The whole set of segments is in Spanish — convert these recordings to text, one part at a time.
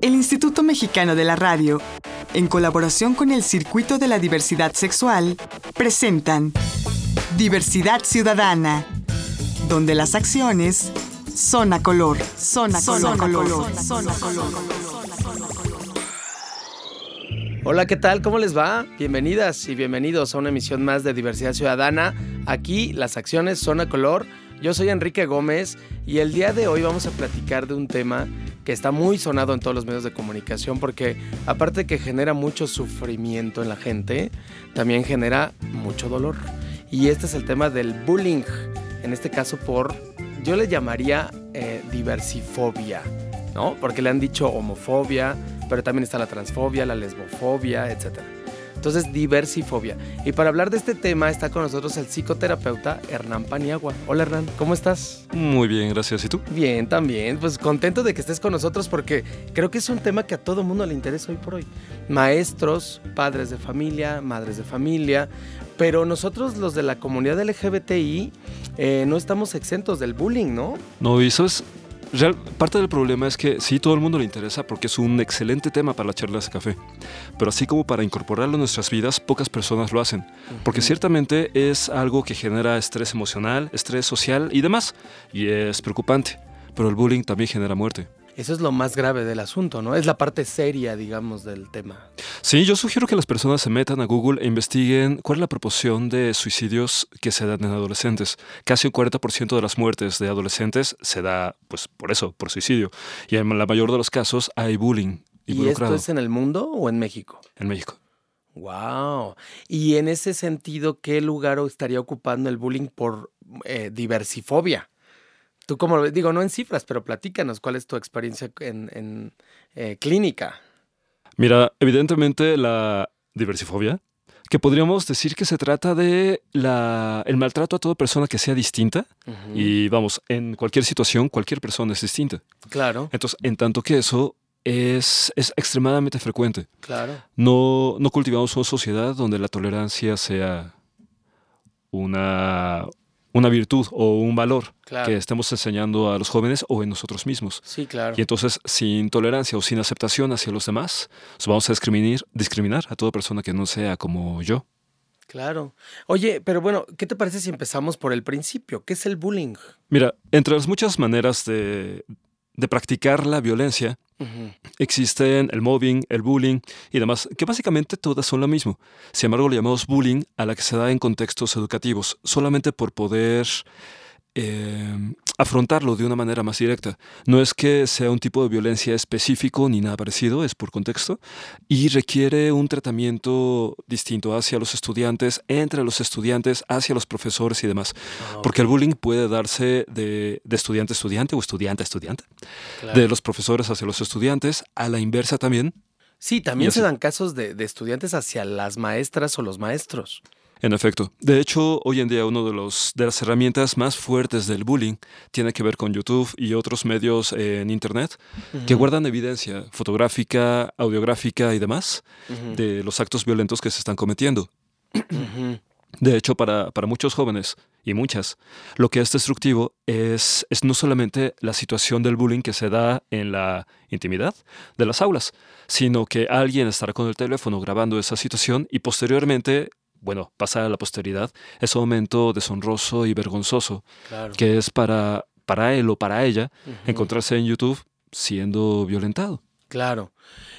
El Instituto Mexicano de la Radio, en colaboración con el Circuito de la Diversidad Sexual, presentan Diversidad Ciudadana, donde las acciones son a color, son a color, color, son a color. Hola, ¿qué tal? ¿Cómo les va? Bienvenidas y bienvenidos a una emisión más de Diversidad Ciudadana. Aquí las acciones son a color. Yo soy Enrique Gómez y el día de hoy vamos a platicar de un tema que está muy sonado en todos los medios de comunicación porque aparte de que genera mucho sufrimiento en la gente, también genera mucho dolor. Y este es el tema del bullying, en este caso por, yo le llamaría eh, diversifobia, ¿no? Porque le han dicho homofobia, pero también está la transfobia, la lesbofobia, etcétera. Entonces, diversifobia. Y para hablar de este tema está con nosotros el psicoterapeuta Hernán Paniagua. Hola Hernán, ¿cómo estás? Muy bien, gracias. ¿Y tú? Bien, también. Pues contento de que estés con nosotros porque creo que es un tema que a todo mundo le interesa hoy por hoy. Maestros, padres de familia, madres de familia, pero nosotros los de la comunidad LGBTI eh, no estamos exentos del bullying, ¿no? No, eso es Real, parte del problema es que sí, todo el mundo le interesa porque es un excelente tema para las charlas de café, pero así como para incorporarlo en nuestras vidas, pocas personas lo hacen, porque ciertamente es algo que genera estrés emocional, estrés social y demás, y es preocupante, pero el bullying también genera muerte. Eso es lo más grave del asunto, ¿no? Es la parte seria, digamos, del tema. Sí, yo sugiero que las personas se metan a Google e investiguen cuál es la proporción de suicidios que se dan en adolescentes. Casi un 40% de las muertes de adolescentes se da, pues, por eso, por suicidio. Y en la mayor de los casos hay bullying. ¿Y esto es en el mundo o en México? En México. Wow. Y en ese sentido, ¿qué lugar estaría ocupando el bullying por eh, diversifobia? Tú como digo, no en cifras, pero platícanos cuál es tu experiencia en, eh, clínica. Mira, evidentemente la diversifobia, que podríamos decir que se trata de la, el maltrato a toda persona que sea distinta. Y vamos, en cualquier situación, cualquier persona es distinta. Claro. Entonces, en tanto que eso es, es extremadamente frecuente. Claro. No, no cultivamos una sociedad donde la tolerancia sea una, una virtud o un valor que estemos enseñando a los jóvenes o en nosotros mismos. Sí, claro. Y entonces, sin tolerancia o sin aceptación hacia los demás, vamos a discriminar, discriminar a toda persona que no sea como yo. Claro. Oye, pero bueno, ¿qué te parece si empezamos por el principio? ¿Qué es el bullying? Mira, entre las muchas maneras de, de practicar la violencia, existen el mobbing, el bullying y demás, que básicamente todas son lo mismo. Sin embargo, le llamamos bullying a la que se da en contextos educativos, solamente por poder eh, afrontarlo de una manera más directa. No es que sea un tipo de violencia específico ni nada parecido, es por contexto, y requiere un tratamiento distinto hacia los estudiantes, entre los estudiantes, hacia los profesores y demás. Ah, Porque el bullying puede darse de, estudiante a estudiante o estudiante a estudiante, de los profesores hacia los estudiantes, a la inversa también. Sí, también se dan casos de estudiantes hacia las maestras o los maestros. En efecto. De hecho, hoy en día una de, los, de las herramientas más fuertes del bullying tiene que ver con YouTube y otros medios en Internet que guardan evidencia fotográfica, audiográfica y demás de los actos violentos que se están cometiendo. De hecho, para, para, muchos jóvenes y muchas, lo que es destructivo es, es no solamente la situación del bullying que se da en la intimidad de las aulas, sino que alguien estará con el teléfono grabando esa situación y posteriormente bueno, pasar a la posteridad, es un momento deshonroso y vergonzoso, que es para, para él o para ella encontrarse en YouTube siendo violentado. Claro.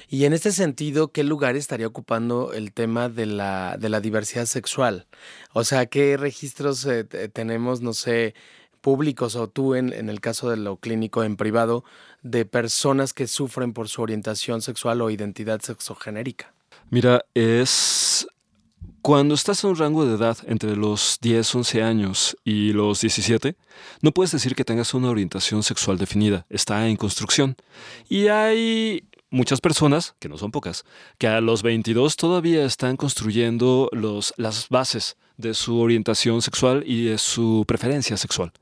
Y en este sentido, ¿qué lugar estaría ocupando el tema de la, de la diversidad sexual? O sea, ¿qué registros eh, tenemos, no sé, públicos o tú en, en el caso de lo clínico en privado, de personas que sufren por su orientación sexual o identidad sexogenérica? Mira, es cuando estás en un rango de edad entre los 10, 11 años y los 17, no puedes decir que tengas una orientación sexual definida, está en construcción. Y hay muchas personas, que no son pocas, que a los 22 todavía están construyendo las bases de su orientación sexual y de su preferencia sexual.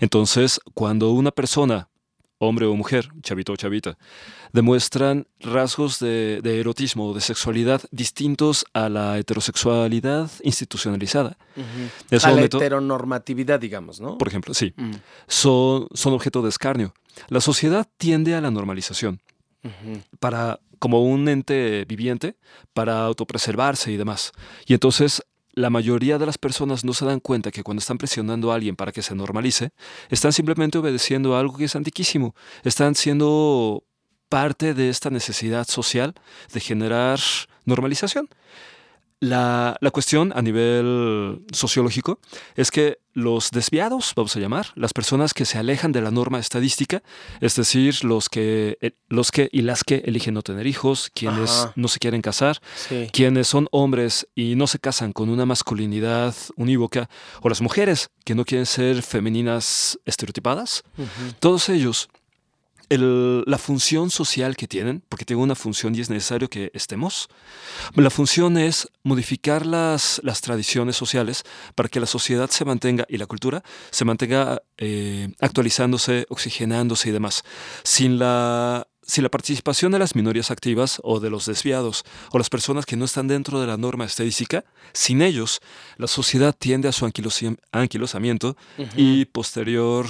Entonces, cuando una persona hombre o mujer, chavito o chavita, demuestran rasgos de, erotismo o de sexualidad distintos a la heterosexualidad institucionalizada. a la heteronormatividad, digamos, ¿no? Por ejemplo, sí. Mm. Son, son objeto de escarnio. La sociedad tiende a la normalización. para, como un ente viviente para autopreservarse y demás. Y entonces la mayoría de las personas no se dan cuenta que cuando están presionando a alguien para que se normalice, están simplemente obedeciendo a algo que es antiquísimo. Están siendo parte de esta necesidad social de generar normalización. La, cuestión a nivel sociológico es que los desviados, vamos a llamar, las personas que se alejan de la norma estadística, es decir, los que, eh, los que y las que eligen no tener hijos, quienes no se quieren casar, quienes son hombres y no se casan con una masculinidad unívoca, o las mujeres que no quieren ser femeninas estereotipadas, todos ellos la función social que tienen, porque tienen una función y es necesario que estemos, la función es modificar las, las tradiciones sociales para que la sociedad se mantenga y la cultura se mantenga eh, actualizándose, oxigenándose y demás. Sin la si la participación de las minorías activas o de los desviados o las personas que no están dentro de la norma estadística, sin ellos, la sociedad tiende a su anquilosamiento y posterior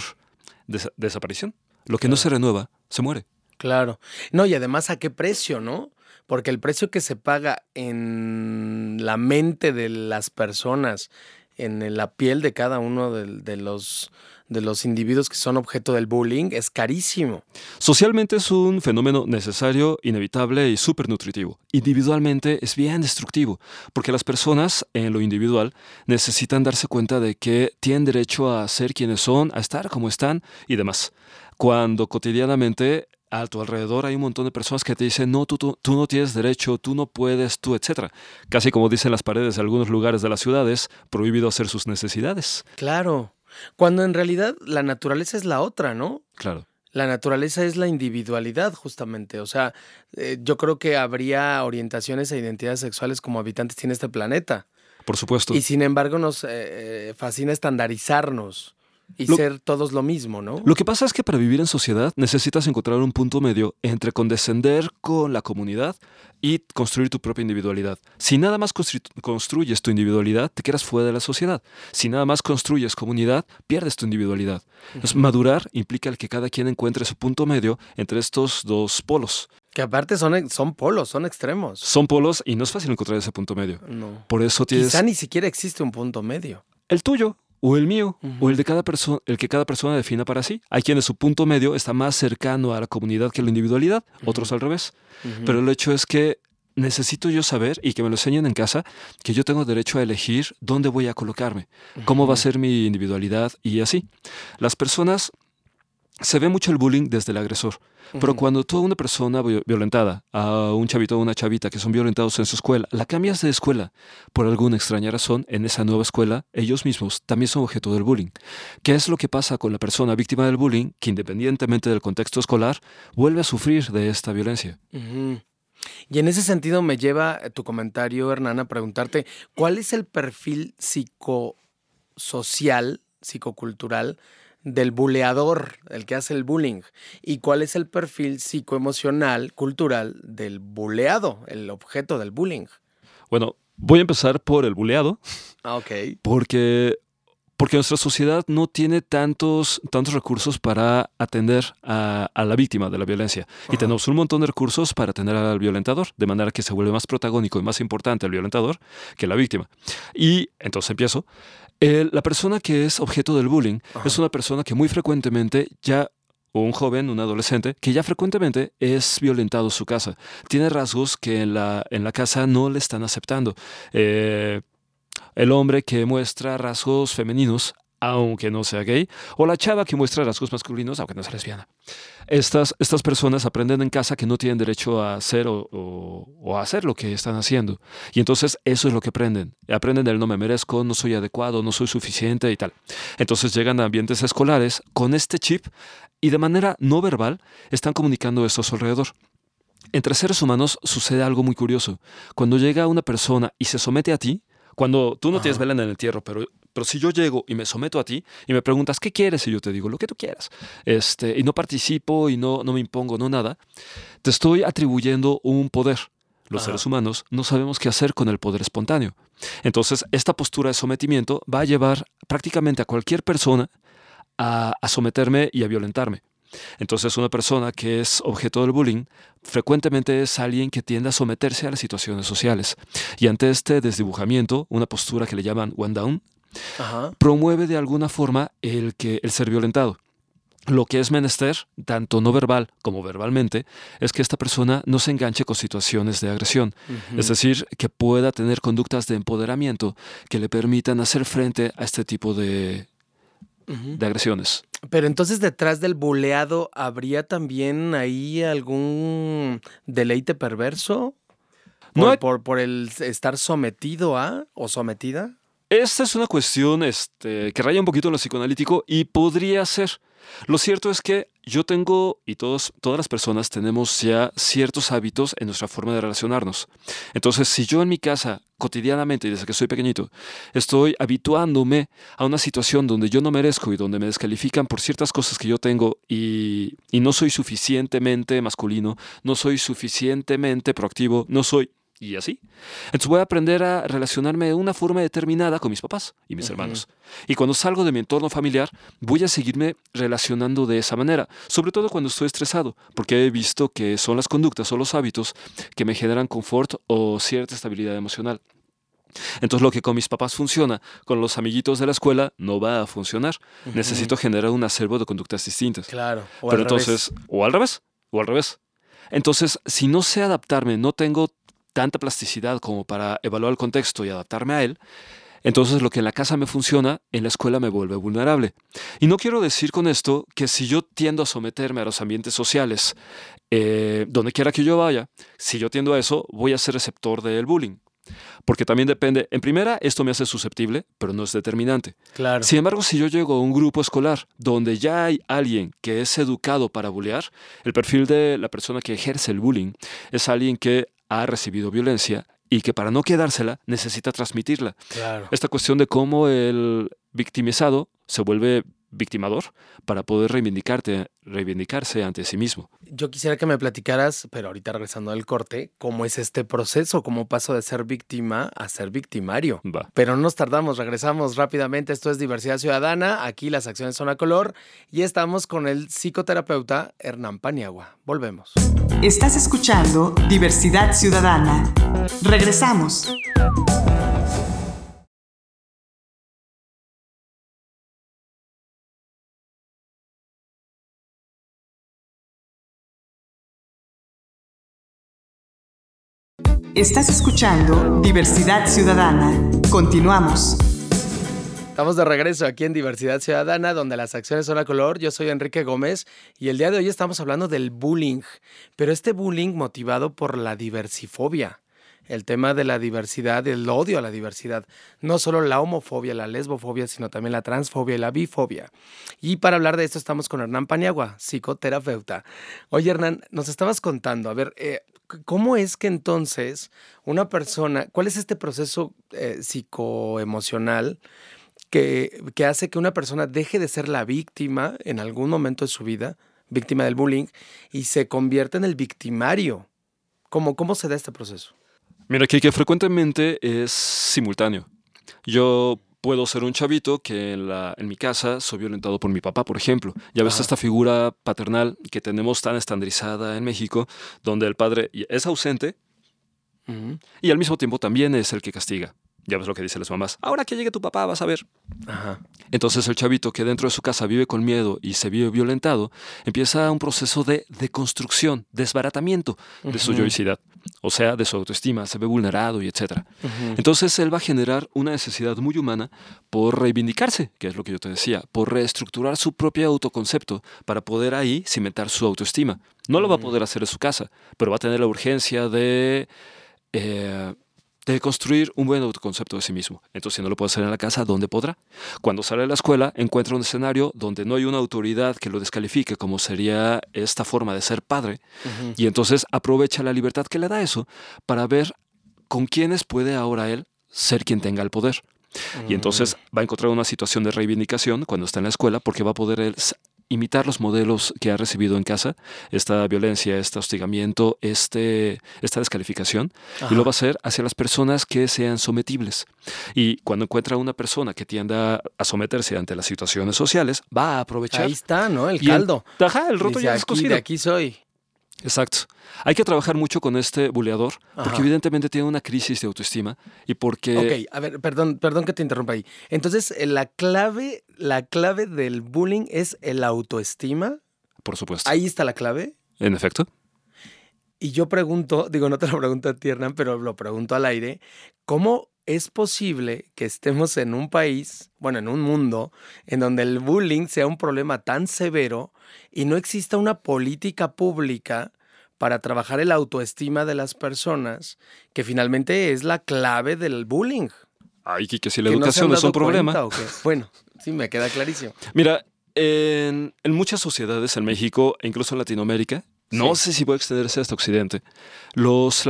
desaparición. Lo que no se renueva, se muere. Claro. No, y además a qué precio, ¿no? Porque el precio que se paga en la mente de las personas, en la piel de cada uno de, los de los individuos que son objeto del bullying es carísimo. Socialmente es un fenómeno necesario, inevitable y súper nutritivo. Individualmente es bien destructivo, porque las personas en lo individual necesitan darse cuenta de que tienen derecho a ser quienes son, a estar como están y demás cuando cotidianamente a tu alrededor hay un montón de personas que te dicen, no, tú, tú, no tienes derecho, tú no puedes, tú, etc. Casi como dicen las paredes de algunos lugares de las ciudades, prohibido hacer sus necesidades. Claro, cuando en realidad la naturaleza es la otra, ¿no? Claro. La naturaleza es la individualidad, justamente. O sea, eh, yo creo que habría orientaciones e identidades sexuales como habitantes tiene este planeta. Por supuesto. Y sin embargo nos eh, eh, fascina estandarizarnos y ser todos lo mismo, ¿no? Lo que pasa es que para vivir en sociedad necesitas encontrar un punto medio entre condescender con la comunidad y construir tu propia individualidad. Si nada más construyes tu individualidad, te quedas fuera de la sociedad. Si nada más construyes comunidad, pierdes tu individualidad. Entonces, madurar implica el que cada quien encuentre su punto medio entre estos dos polos. Que aparte son, son polos, son extremos. Son polos y no es fácil encontrar ese punto medio. No. Por eso tienes... Quizá ni siquiera existe un punto medio. El tuyo o el mío, o el de cada persona, el que cada persona defina para sí. Hay quienes su punto medio está más cercano a la comunidad que a la individualidad, otros al revés. Pero el hecho es que necesito yo saber y que me lo enseñen en casa que yo tengo derecho a elegir dónde voy a colocarme, cómo va a ser mi individualidad y así. Las personas se ve mucho el bullying desde el agresor. Pero cuando tú a una persona violentada, a un chavito o una chavita que son violentados en su escuela, la cambias de escuela por alguna extraña razón, en esa nueva escuela, ellos mismos también son objeto del bullying. ¿Qué es lo que pasa con la persona víctima del bullying que independientemente del contexto escolar, vuelve a sufrir de esta violencia? Y en ese sentido me lleva tu comentario, Hernán, a preguntarte, ¿cuál es el perfil psicosocial, psicocultural, del buleador, el que hace el bullying, y cuál es el perfil psicoemocional, cultural del buleado, el objeto del bullying. Bueno, voy a empezar por el buleado. Ah, ok. Porque, porque nuestra sociedad no tiene tantos, tantos recursos para atender a, la víctima de la violencia. Y tenemos un montón de recursos para atender al violentador, de manera que se vuelve más protagónico y más importante el violentador que la víctima. Y entonces empiezo la persona que es objeto del bullying es una persona que muy frecuentemente ya o un joven, un adolescente, que ya frecuentemente es violentado en su casa. Tiene rasgos que en la, en la casa no le están aceptando. Eh, el hombre que muestra rasgos femeninos aunque no sea gay, o la chava que muestra rasgos masculinos, aunque no sea lesbiana. Estas, estas personas aprenden en casa que no tienen derecho a hacer o, a hacer lo que están haciendo. Y entonces eso es lo que aprenden. Aprenden el no me merezco, no soy adecuado, no soy suficiente y tal. Entonces llegan a ambientes escolares con este chip y de manera no verbal están comunicando esto a su alrededor. Entre seres humanos sucede algo muy curioso. Cuando llega una persona y se somete a ti, cuando tú no tienes vela en el entierro, pero pero si yo llego y me someto a ti y me preguntas, ¿qué quieres? Y yo te digo, lo que tú quieras. Este, y no participo y no, no me impongo, no nada. Te estoy atribuyendo un poder. Los seres humanos no sabemos qué hacer con el poder espontáneo. Entonces, esta postura de sometimiento va a llevar prácticamente a cualquier persona a, a someterme y a violentarme. Entonces una persona que es objeto del bullying frecuentemente es alguien que tiende a someterse a las situaciones sociales. Y ante este desdibujamiento, una postura que le llaman one down, promueve de alguna forma el, que, el ser violentado. Lo que es menester, tanto no verbal como verbalmente, es que esta persona no se enganche con situaciones de agresión. Es decir, que pueda tener conductas de empoderamiento que le permitan hacer frente a este tipo de, de agresiones. Pero entonces detrás del buleado habría también ahí algún deleite perverso por, no por, por, el estar sometido a o sometida. Esta es una cuestión este, que raya un poquito en lo psicoanalítico y podría ser. Lo cierto es que yo tengo, y todos, todas las personas tenemos ya ciertos hábitos en nuestra forma de relacionarnos. Entonces, si yo en mi casa, cotidianamente, y desde que soy pequeñito, estoy habituándome a una situación donde yo no merezco y donde me descalifican por ciertas cosas que yo tengo y, y no soy suficientemente masculino, no soy suficientemente proactivo, no soy y así. Entonces voy a aprender a relacionarme de una forma determinada con mis papás y mis hermanos. Y cuando salgo de mi entorno familiar, voy a seguirme relacionando de esa manera, sobre todo cuando estoy estresado, porque he visto que son las conductas o los hábitos que me generan confort o cierta estabilidad emocional. Entonces lo que con mis papás funciona, con los amiguitos de la escuela no va a funcionar. Necesito generar un acervo de conductas distintas. Claro. O Pero entonces, o al revés, o al revés. Entonces, si no sé adaptarme, no tengo tanta plasticidad como para evaluar el contexto y adaptarme a él, entonces lo que en la casa me funciona, en la escuela me vuelve vulnerable. Y no quiero decir con esto que si yo tiendo a someterme a los ambientes sociales, eh, donde quiera que yo vaya, si yo tiendo a eso, voy a ser receptor del bullying. Porque también depende, en primera, esto me hace susceptible, pero no es determinante. Claro. Sin embargo, si yo llego a un grupo escolar donde ya hay alguien que es educado para bullear, el perfil de la persona que ejerce el bullying es alguien que ha recibido violencia y que para no quedársela necesita transmitirla. Esta cuestión de cómo el victimizado se vuelve victimador para poder reivindicarte, reivindicarse ante sí mismo. Yo quisiera que me platicaras, pero ahorita regresando al corte, cómo es este proceso, cómo paso de ser víctima a ser victimario. Pero no nos tardamos, regresamos rápidamente. Esto es Diversidad Ciudadana, aquí las acciones son a color y estamos con el psicoterapeuta Hernán Paniagua. Volvemos. Estás escuchando Diversidad Ciudadana. Regresamos. Estás escuchando Diversidad Ciudadana. Continuamos. Estamos de regreso aquí en Diversidad Ciudadana, donde las acciones son a color. Yo soy Enrique Gómez y el día de hoy estamos hablando del bullying, pero este bullying motivado por la diversifobia el tema de la diversidad, el odio a la diversidad, no solo la homofobia, la lesbofobia, sino también la transfobia y la bifobia. Y para hablar de esto estamos con Hernán Paniagua, psicoterapeuta. Oye Hernán, nos estabas contando, a ver, eh, ¿cómo es que entonces una persona, cuál es este proceso eh, psicoemocional? Que, que hace que una persona deje de ser la víctima en algún momento de su vida, víctima del bullying, y se convierta en el victimario. ¿Cómo, cómo se da este proceso? Mira, que, que frecuentemente es simultáneo. Yo puedo ser un chavito que en, la, en mi casa soy violentado por mi papá, por ejemplo. Ya ves esta figura paternal que tenemos tan estandarizada en México, donde el padre es ausente y al mismo tiempo también es el que castiga. Ya ves lo que dicen las mamás. Ahora que llegue tu papá, vas a ver. Entonces el chavito que dentro de su casa vive con miedo y se vive violentado, empieza un proceso de deconstrucción, desbaratamiento de su yoicidad o sea, de su autoestima, se ve vulnerado y etc. Entonces él va a generar una necesidad muy humana por reivindicarse, que es lo que yo te decía, por reestructurar su propio autoconcepto para poder ahí cimentar su autoestima. No lo va a poder hacer en su casa, pero va a tener la urgencia de... Eh, de construir un buen autoconcepto de sí mismo. Entonces, si no lo puede hacer en la casa, ¿dónde podrá? Cuando sale de la escuela, encuentra un escenario donde no hay una autoridad que lo descalifique, como sería esta forma de ser padre, y entonces aprovecha la libertad que le da eso para ver con quiénes puede ahora él ser quien tenga el poder. Y entonces mm. va a encontrar una situación de reivindicación cuando está en la escuela porque va a poder imitar los modelos que ha recibido en casa, esta violencia, este hostigamiento, este, esta descalificación, y lo va a hacer hacia las personas que sean sometibles. Y cuando encuentra una persona que tienda a someterse ante las situaciones sociales, va a aprovechar. Ahí está, ¿no? El caldo. ajá, el roto ya es cocido. De aquí soy. Exacto. Hay que trabajar mucho con este buleador porque evidentemente tiene una crisis de autoestima y porque... Ok, a ver, perdón, perdón que te interrumpa ahí. Entonces, eh, la clave, la clave del bullying es el autoestima. Por supuesto. Ahí está la clave. En efecto. Y yo pregunto, digo, no te lo pregunto a ti, Hernán, pero lo pregunto al aire, ¿cómo es posible que estemos en un país, bueno, en un mundo, en donde el bullying sea un problema tan severo y no exista una política pública para trabajar el autoestima de las personas, que finalmente es la clave del bullying. Ay, que si la educación es un problema. Bueno, sí, me queda clarísimo. Mira, en, muchas sociedades en México e incluso en Latinoamérica, no sé si puede extenderse hasta Occidente, los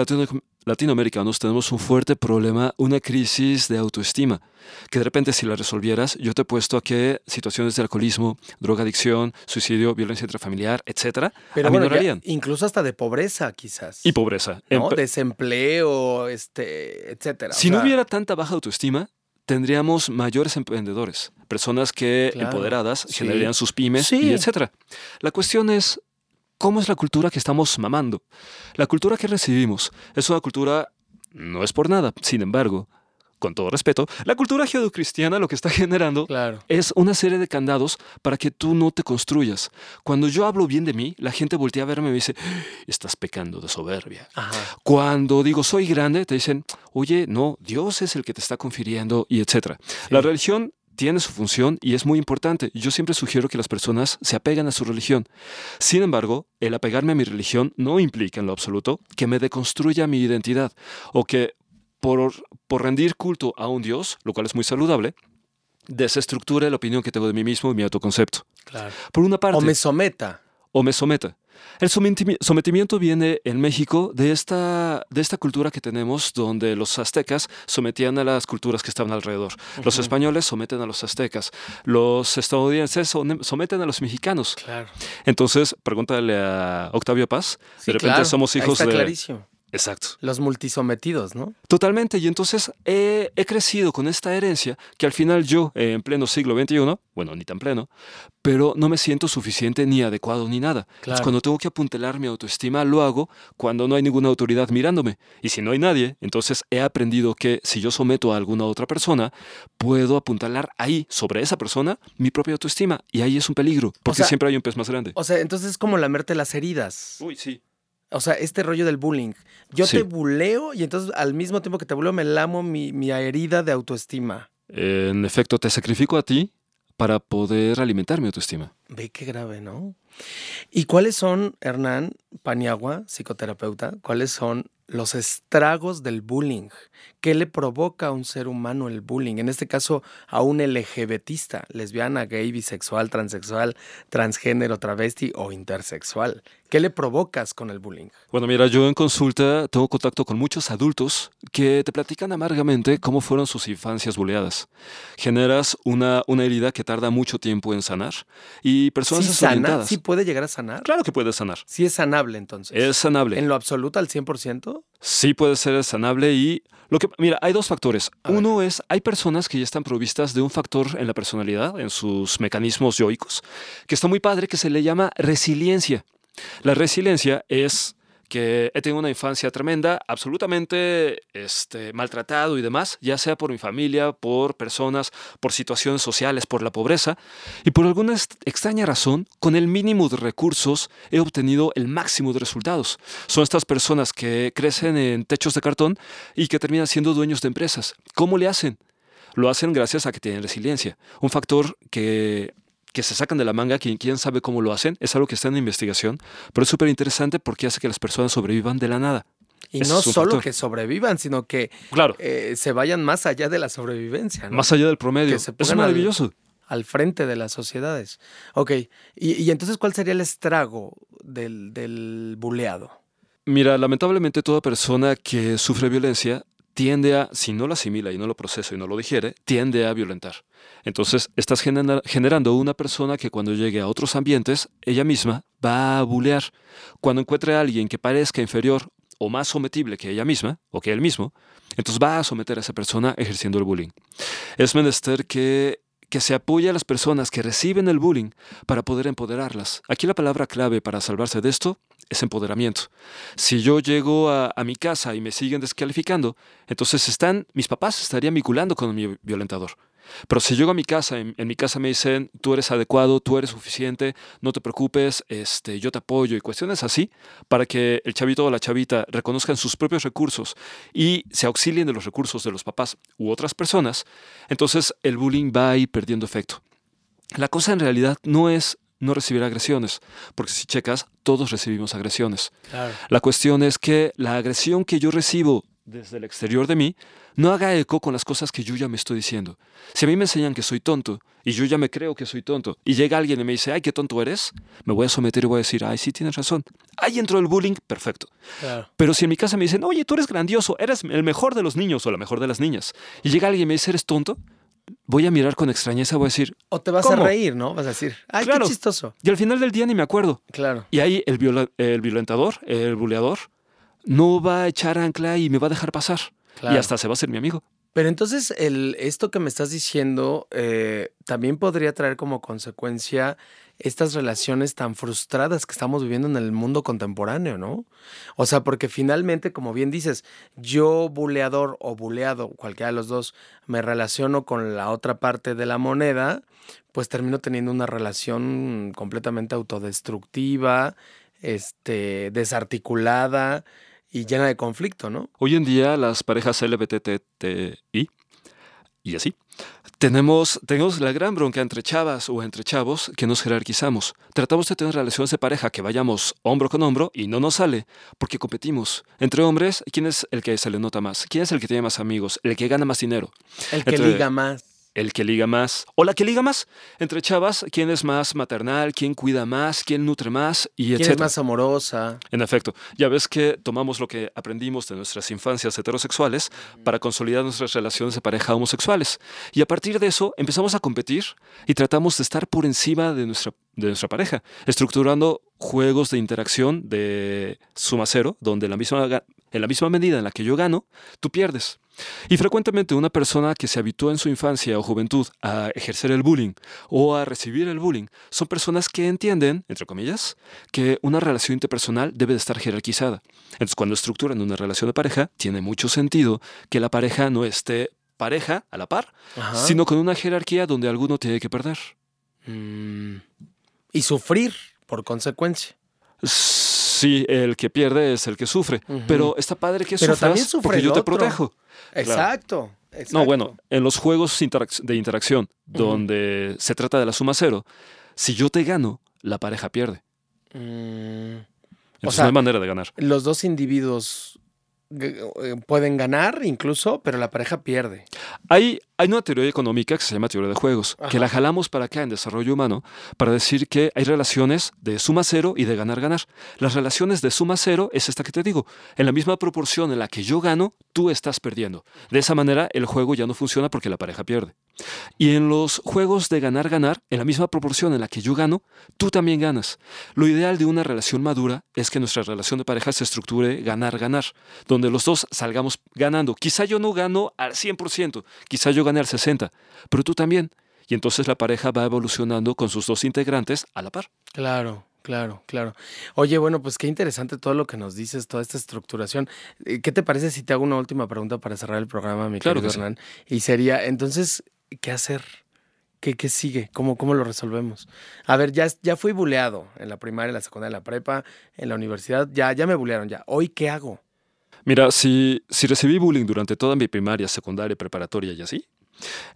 latinoamericanos tenemos un fuerte problema, una crisis de autoestima, que de repente si la resolvieras, yo te he puesto a que situaciones de alcoholismo, drogadicción, suicidio, violencia intrafamiliar, etcétera, Pero incluso hasta de pobreza, quizás. Y pobreza. ¿no? Desempleo, este, etcétera. Si no hubiera tanta baja autoestima, tendríamos mayores emprendedores, personas que empoderadas generarían sus pymes y etcétera. La cuestión es cómo es la cultura que estamos mamando. La cultura que recibimos es una cultura, no es por nada, sin embargo, con todo respeto, la cultura judeocristiana lo que está generando es una serie de candados para que tú no te construyas. Cuando yo hablo bien de mí, la gente voltea a verme y me dice, estás pecando de soberbia. Cuando digo soy grande, te dicen, oye, no, Dios es el que te está confiriendo y etcétera. La religión tiene su función y es muy importante. Yo siempre sugiero que las personas se apeguen a su religión. Sin embargo, el apegarme a mi religión no implica en lo absoluto que me deconstruya mi identidad o que por, por rendir culto a un Dios, lo cual es muy saludable, desestructure la opinión que tengo de mí mismo y mi autoconcepto. Claro. Por una parte. O me someta. O me someta. El sometimiento viene en México de esta, de esta cultura que tenemos donde los aztecas sometían a las culturas que estaban alrededor. Los españoles someten a los aztecas. Los estadounidenses someten a los mexicanos. Claro. Entonces, pregúntale a Octavio Paz. de repente somos hijos Ahí está de... Clarísimo. Exacto. Los multisometidos, ¿no? Totalmente. Y entonces he, crecido con esta herencia que al final yo, eh, en pleno siglo XXI, bueno, ni tan pleno, pero no me siento suficiente ni adecuado ni nada. cuando tengo que apuntelar mi autoestima, lo hago cuando no hay ninguna autoridad mirándome. Y si no hay nadie, entonces he aprendido que si yo someto a alguna otra persona, puedo apuntalar ahí, sobre esa persona, mi propia autoestima. Y ahí es un peligro, porque siempre hay un pez más grande. O sea, entonces es como lamerte las heridas. Uy, sí. O sea, este rollo del bullying. Yo te buleo y entonces al mismo tiempo que te buleo me lamo mi, mi herida de autoestima. En efecto, te sacrifico a ti para poder alimentar mi autoestima. Ve qué grave, ¿no? ¿Y cuáles son, Hernán Paniagua, psicoterapeuta, cuáles son los estragos del bullying. ¿Qué le provoca a un ser humano el bullying? En este caso, a un LGBTista, lesbiana, gay, bisexual, transexual, transgénero, travesti o intersexual. ¿Qué le provocas con el bullying? Bueno, mira, yo en consulta tengo contacto con muchos adultos que te platican amargamente cómo fueron sus infancias buleadas. Generas una, una herida que tarda mucho tiempo en sanar y personas ¿Sí sana? ¿Sí puede llegar a sanar? Claro que puede sanar. Sí es sanable entonces. Es sanable. ¿En lo absoluto al 100%? Sí puede ser sanable y lo que mira, hay dos factores. Uno es hay personas que ya están provistas de un factor en la personalidad, en sus mecanismos yoicos, que está muy padre que se le llama resiliencia. La resiliencia es que he tenido una infancia tremenda, absolutamente este, maltratado y demás, ya sea por mi familia, por personas, por situaciones sociales, por la pobreza, y por alguna extraña razón, con el mínimo de recursos he obtenido el máximo de resultados. Son estas personas que crecen en techos de cartón y que terminan siendo dueños de empresas. ¿Cómo le hacen? Lo hacen gracias a que tienen resiliencia, un factor que que se sacan de la manga, quien quién sabe cómo lo hacen, es algo que está en investigación, pero es súper interesante porque hace que las personas sobrevivan de la nada. Y no solo que sobrevivan, sino que claro. Eh, se vayan más allá de la sobrevivencia. Más allá del promedio. es maravilloso. Al, frente de las sociedades. Ok, y, entonces, ¿cuál sería el estrago del, del buleado? Mira, lamentablemente toda persona que sufre violencia tiende a, si no lo asimila y no lo procesa y no lo digiere, tiende a violentar. Entonces, estás generando una persona que cuando llegue a otros ambientes, ella misma va a bulear. Cuando encuentre a alguien que parezca inferior o más sometible que ella misma o que él mismo, entonces va a someter a esa persona ejerciendo el bullying. Es menester que, que se apoye a las personas que reciben el bullying para poder empoderarlas. Aquí la palabra clave para salvarse de esto es empoderamiento. Si yo llego a, mi casa y me siguen descalificando, entonces están, mis papás estarían vinculando con mi violentador. Pero si llego a mi casa, en, mi casa me dicen, tú eres adecuado, tú eres suficiente, no te preocupes, este, yo te apoyo y cuestiones así, para que el chavito o la chavita reconozcan sus propios recursos y se auxilien de los recursos de los papás u otras personas, entonces el bullying va a ir perdiendo efecto. La cosa en realidad no es no recibir agresiones, porque si checas, todos recibimos agresiones. La cuestión es que la agresión que yo recibo desde el exterior de mí no haga eco con las cosas que yo ya me estoy diciendo. Si a mí me enseñan que soy tonto y yo ya me creo que soy tonto y llega alguien y me dice, ay, qué tonto eres, me voy a someter y voy a decir, ay, sí, tienes razón. Ahí entró el bullying, perfecto. Pero si en mi casa me dicen, oye, tú eres grandioso, eres el mejor de los niños o la mejor de las niñas, y llega alguien y me dice, eres tonto, voy a mirar con extrañeza, voy a decir. O te vas a reír, ¿no? Vas a decir, ay, qué chistoso. Y al final del día ni me acuerdo. Claro. Y ahí el, el violentador, el buleador, no va a echar ancla y me va a dejar pasar. Y hasta se va a hacer mi amigo. Pero entonces, el, esto que me estás diciendo eh, también podría traer como consecuencia estas relaciones tan frustradas que estamos viviendo en el mundo contemporáneo, ¿no? O sea, porque finalmente, como bien dices, yo buleador o buleado, cualquiera de los dos, me relaciono con la otra parte de la moneda, pues termino teniendo una relación completamente autodestructiva, este, desarticulada y llena de conflicto, ¿no? Hoy en día las parejas LBTTI y así. Tenemos, tenemos la gran bronca entre chavas o entre chavos que nos jerarquizamos. Tratamos de tener relaciones de pareja que vayamos hombro con hombro y no nos sale porque competimos. Entre hombres, ¿quién es el que se le nota más? ¿Quién es el que tiene más amigos? ¿El que gana más dinero? El que liga más el que liga más o la que liga más. Entre chavas, quién es más maternal, quién cuida más, quién nutre más y ¿Quién es más amorosa? En efecto, ya ves que tomamos lo que aprendimos de nuestras infancias heterosexuales para consolidar nuestras relaciones de pareja homosexuales. Y a partir de eso empezamos a competir y tratamos de estar por encima de nuestra, de nuestra pareja, estructurando juegos de interacción de suma cero, donde la misma, en la misma medida en la que yo gano, tú pierdes. Y frecuentemente una persona que se habitúa en su infancia o juventud a ejercer el bullying o a recibir el bullying son personas que entienden, entre comillas, que una relación interpersonal debe de estar jerarquizada. Entonces cuando estructuran una relación de pareja, tiene mucho sentido que la pareja no esté pareja a la par, sino con una jerarquía donde alguno tiene que perder. Mm. Y sufrir por consecuencia. Sí, el que pierde es el que sufre. Pero está padre que Pero sufras también porque yo te protejo. Exacto, No, bueno, en los juegos de interacción, donde se trata de la suma cero, si yo te gano, la pareja pierde. Mm. o sea, no hay manera de ganar. Los dos individuos pueden ganar incluso, pero la pareja pierde. Hay, hay una teoría económica que se llama teoría de juegos, que la jalamos para acá en desarrollo humano, para decir que hay relaciones de suma cero y de ganar-ganar. Las relaciones de suma cero es esta que te digo. En la misma proporción en la que yo gano, tú estás perdiendo. De esa manera el juego ya no funciona porque la pareja pierde. Y en los juegos de ganar-ganar, en la misma proporción en la que yo gano, tú también ganas. Lo ideal de una relación madura es que nuestra relación de pareja se estructure ganar-ganar, donde los dos salgamos ganando. Quizá yo no gano al 100%, quizá yo gane al 60%, pero tú también. Y entonces la pareja va evolucionando con sus dos integrantes a la par. Claro, Claro, claro. Oye, bueno, pues qué interesante todo lo que nos dices, toda esta estructuración. Eh, ¿Qué te parece si te hago una última pregunta para cerrar el programa, mi querido Hernán? Y sería, entonces, ¿qué hacer? ¿Qué, qué sigue? ¿Cómo, ¿Cómo lo resolvemos? A ver, ya, ya fui buleado en la primaria, en la secundaria, en la prepa, en la universidad, ya, ya me bulearon ya. ¿Hoy qué hago? Mira, si, si recibí bullying durante toda mi primaria, secundaria, preparatoria y así,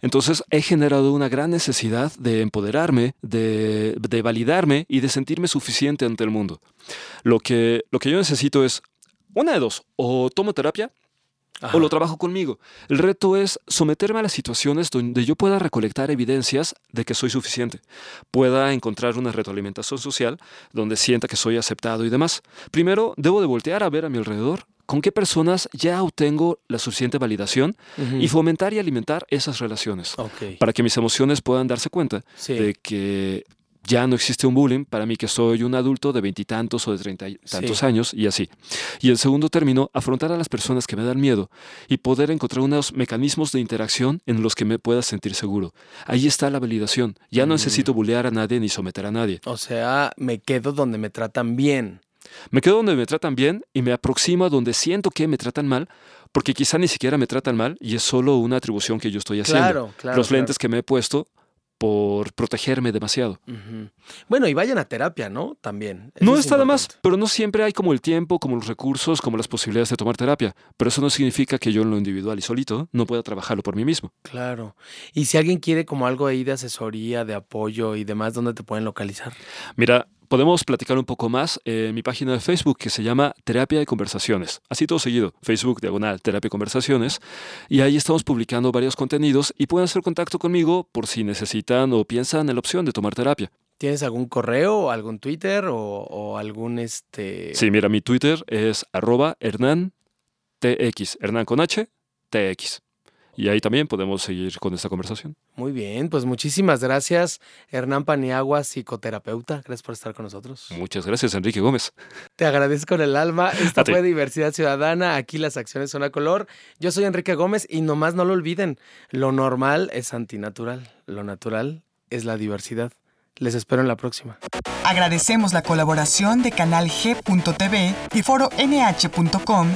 entonces he generado una gran necesidad de empoderarme, de, de, validarme y de sentirme suficiente ante el mundo. Lo que, lo que yo necesito es una de dos, o tomo terapia o lo trabajo conmigo. El reto es someterme a las situaciones donde yo pueda recolectar evidencias de que soy suficiente, pueda encontrar una retroalimentación social donde sienta que soy aceptado y demás. Primero, debo de voltear a ver a mi alrededor con qué personas ya obtengo la suficiente validación y fomentar y alimentar esas relaciones para que mis emociones puedan darse cuenta de que ya no existe un bullying para mí que soy un adulto de veintitantos o de treinta y tantos años y así. Y en segundo término, afrontar a las personas que me dan miedo y poder encontrar unos mecanismos de interacción en los que me pueda sentir seguro. Ahí está la validación. Ya no mm. necesito bullear a nadie ni someter a nadie. O sea, me quedo donde me tratan bien. Me quedo donde me tratan bien y me aproximo a donde siento que me tratan mal, porque quizá ni siquiera me tratan mal y es solo una atribución que yo estoy haciendo. Los lentes que me he puesto por protegerme demasiado. Bueno, y vayan a terapia, ¿no? También. no está de más, pero no siempre hay como el tiempo, como los recursos, como las posibilidades de tomar terapia. Pero eso no significa que yo en lo individual y solito no pueda trabajarlo por mí mismo. Claro. Y si alguien quiere como algo ahí de asesoría, de apoyo y demás, ¿dónde te pueden localizar? Mira, podemos platicar un poco más en mi página de Facebook que se llama Terapia de Conversaciones. Así todo seguido, Facebook diagonal Terapia de Conversaciones. Y ahí estamos publicando varios contenidos y pueden hacer contacto conmigo por si necesitan o piensan en la opción de tomar terapia. ¿Tienes algún correo, algún Twitter o, algún este...? Sí, mira, mi Twitter es arroba Hernán TX, Hernán con H, TX. Y ahí también podemos seguir con esta conversación. Muy bien, pues muchísimas gracias, Hernán Paniagua, psicoterapeuta. Gracias por estar con nosotros. Muchas gracias, Enrique Gómez. Te agradezco en el alma. Esta fue Diversidad Ciudadana. Aquí las acciones son a color. Yo soy Enrique Gómez y nomás no lo olviden. Lo normal es antinatural. Lo natural es la diversidad. Les espero en la próxima. Agradecemos la colaboración de Canal G.tv y Foro NH.com